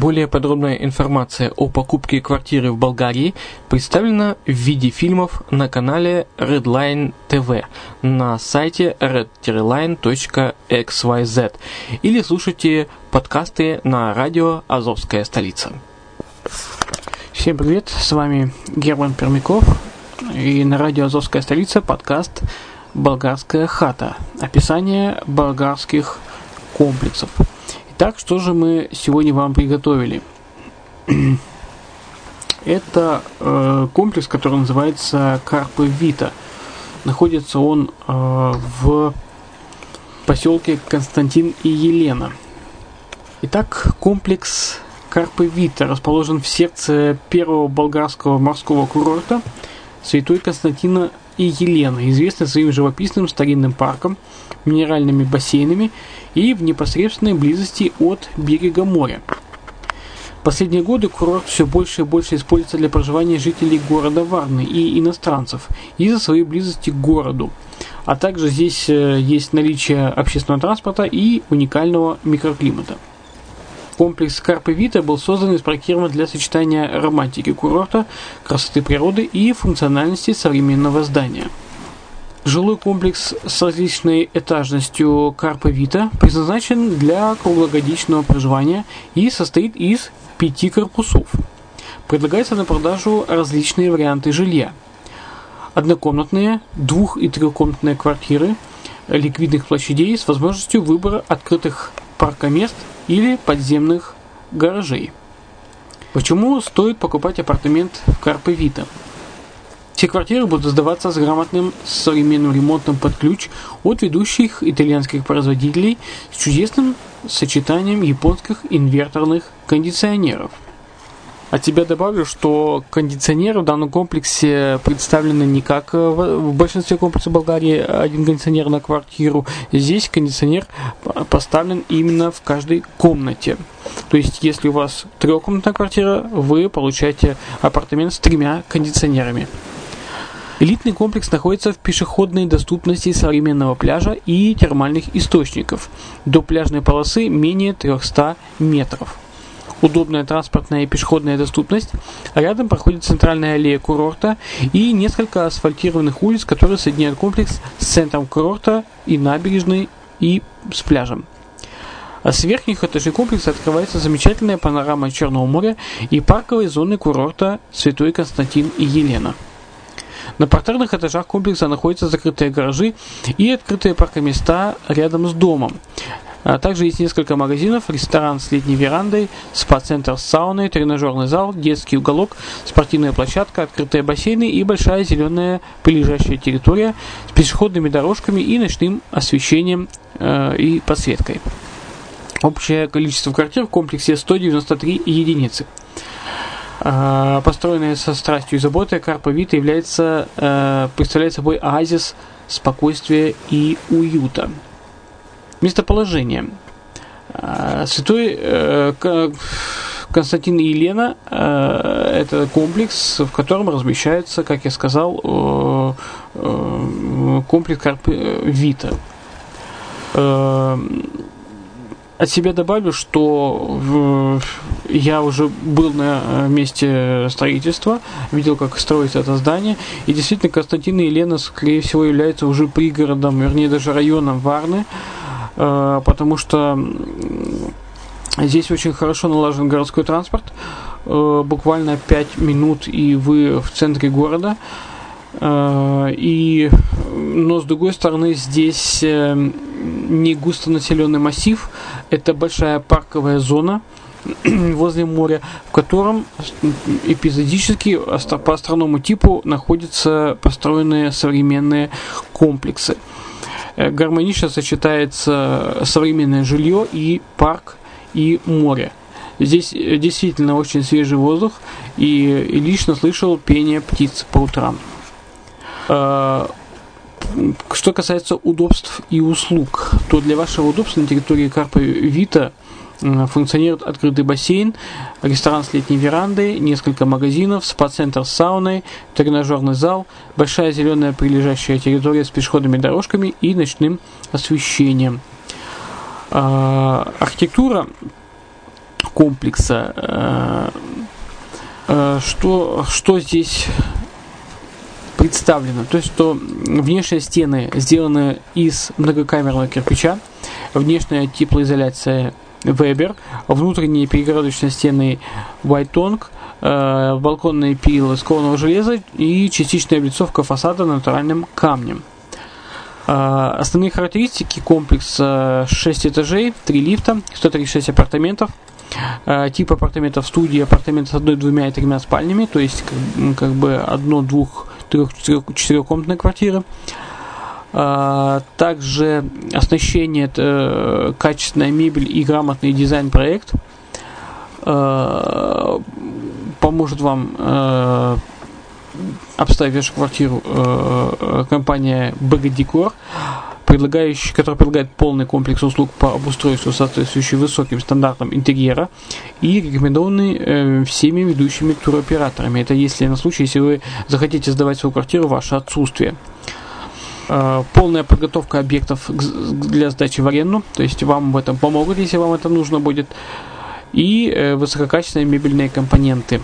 Более подробная информация о покупке квартиры в Болгарии представлена в виде фильмов на канале Redline TV на сайте redline.xyz или слушайте подкасты на радио «Азовская столица». Всем привет, с вами Герман Пермяков и на радио «Азовская столица» подкаст «Болгарская хата». Описание болгарских комплексов – так, что же мы сегодня вам приготовили? Это э, комплекс, который называется Карпы Вита. Находится он э, в поселке Константин и Елена. Итак, комплекс Карпы Вита расположен в сердце первого болгарского морского курорта Святой Константина и Елена, известный своим живописным старинным парком, минеральными бассейнами и в непосредственной близости от берега моря. Последние годы курорт все больше и больше используется для проживания жителей города Варны и иностранцев из-за своей близости к городу. А также здесь э, есть наличие общественного транспорта и уникального микроклимата. Комплекс Карпы Вита был создан и спроектирован для сочетания романтики курорта, красоты природы и функциональности современного здания – Жилой комплекс с различной этажностью Карпа Вита предназначен для круглогодичного проживания и состоит из пяти корпусов. Предлагается на продажу различные варианты жилья. Однокомнатные, двух- и трехкомнатные квартиры, ликвидных площадей с возможностью выбора открытых паркомест или подземных гаражей. Почему стоит покупать апартамент в Карпе Вита? Все квартиры будут сдаваться с грамотным современным ремонтом под ключ от ведущих итальянских производителей с чудесным сочетанием японских инверторных кондиционеров. От тебя добавлю, что кондиционеры в данном комплексе представлены не как в большинстве комплексов Болгарии один кондиционер на квартиру. Здесь кондиционер поставлен именно в каждой комнате. То есть, если у вас трехкомнатная квартира, вы получаете апартамент с тремя кондиционерами. Элитный комплекс находится в пешеходной доступности современного пляжа и термальных источников. До пляжной полосы менее 300 метров. Удобная транспортная и пешеходная доступность. Рядом проходит центральная аллея курорта и несколько асфальтированных улиц, которые соединяют комплекс с центром курорта и набережной и с пляжем. А с верхних этажей комплекса открывается замечательная панорама Черного моря и парковой зоны курорта Святой Константин и Елена. На партерных этажах комплекса находятся закрытые гаражи и открытые паркоместа рядом с домом. А также есть несколько магазинов, ресторан с летней верандой, спа-центр с сауной, тренажерный зал, детский уголок, спортивная площадка, открытые бассейны и большая зеленая прилежащая территория с пешеходными дорожками и ночным освещением э, и подсветкой. Общее количество квартир в комплексе 193 единицы. Э, построенная со страстью и заботой, Карпа является, э, представляет собой оазис спокойствия и уюта. Местоположение. Э, святой э, Константин и Елена э, это комплекс, в котором размещается, как я сказал, комплекс Карпы Вита. От себя добавлю, что я уже был на месте строительства, видел, как строится это здание, и действительно Константин и Елена, скорее всего, являются уже пригородом, вернее, даже районом Варны, Э, потому что здесь очень хорошо налажен городской транспорт. Э, буквально 5 минут, и вы в центре города. Э, и, но с другой стороны, здесь не густонаселенный массив, это большая парковая зона возле моря, в котором эпизодически по островному типу находятся построенные современные комплексы. Э, гармонично сочетается современное жилье и парк и море. Здесь э, действительно очень свежий воздух, и, лично слышал пение птиц по утрам. Э, что касается удобств и услуг, то для вашего удобства на территории Карпа Вита функционирует открытый бассейн, ресторан с летней верандой, несколько магазинов, спа-центр с сауной, тренажерный зал, большая зеленая прилежащая территория с пешеходными дорожками и ночным освещением. А, архитектура комплекса, а, а, что, что здесь представлено? То есть, что внешние стены сделаны из многокамерного кирпича, внешняя теплоизоляция Weber, внутренние перегородочные стены White э, балконные пилы из кованого железа и частичная облицовка фасада натуральным камнем. Э, основные характеристики комплекса 6 этажей, 3 лифта, 136 апартаментов, э, тип апартаментов студии, апартаменты с одной, двумя и тремя спальнями, то есть как, бы одно, двух, трех, четырех, четырехкомнатная квартира. А, также оснащение, это качественная мебель и грамотный дизайн-проект а, поможет вам а, обставить вашу квартиру компания BG Decor, предлагающий, которая предлагает полный комплекс услуг по обустройству, соответствующий высоким стандартам интерьера и рекомендованный э, всеми ведущими туроператорами. Это если на случай, если вы захотите сдавать свою квартиру в ваше отсутствие. Э, полная подготовка объектов для сдачи в аренду, то есть вам в этом помогут, если вам это нужно будет, и э, высококачественные мебельные компоненты.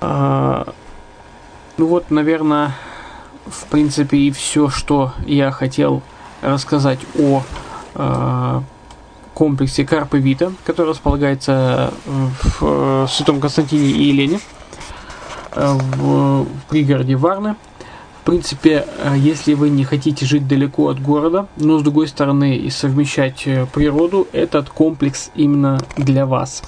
Э, ну вот, наверное, в принципе и все, что я хотел рассказать о комплексе Карпы Вита, который располагается в Святом Константине и Елене в пригороде Варны принципе, э, если вы не хотите жить далеко от города, но с другой стороны и совмещать э, природу, этот комплекс именно для вас.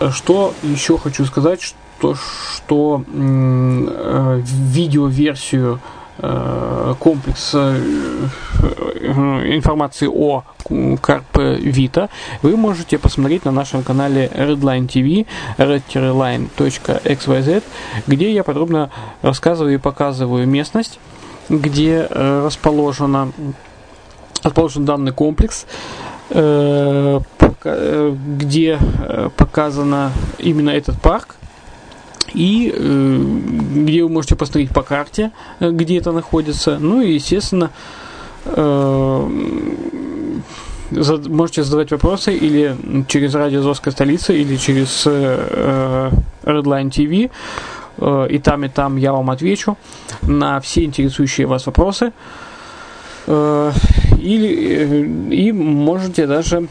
Э, что еще хочу сказать, что, что э, видеоверсию Э, комплекс э, информации о Carpe Vita вы можете посмотреть на нашем канале Redline TV redline.xyz где я подробно рассказываю и показываю местность где э, расположена расположен данный комплекс где показано именно этот парк и э, где вы можете посмотреть по карте, э, где это находится. Ну и, естественно, э, можете задавать вопросы или через радио Азовская столица, или через Redline TV. И там, и там я вам отвечу на все интересующие вас вопросы. Или, и можете даже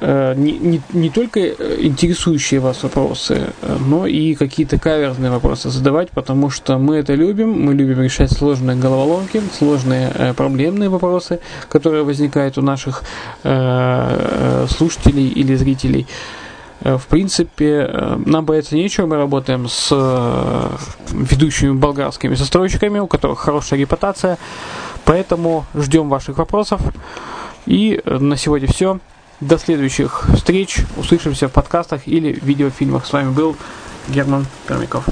не, не, не только интересующие вас вопросы, но и какие-то каверзные вопросы задавать, потому что мы это любим, мы любим решать сложные головоломки, сложные э, проблемные вопросы, которые возникают у наших э, слушателей или зрителей. В принципе, нам бояться нечего, мы работаем с ведущими болгарскими застройщиками, у которых хорошая репутация, поэтому ждем ваших вопросов. И на сегодня все. До следующих встреч. Услышимся в подкастах или видеофильмах. С вами был Герман Пермяков.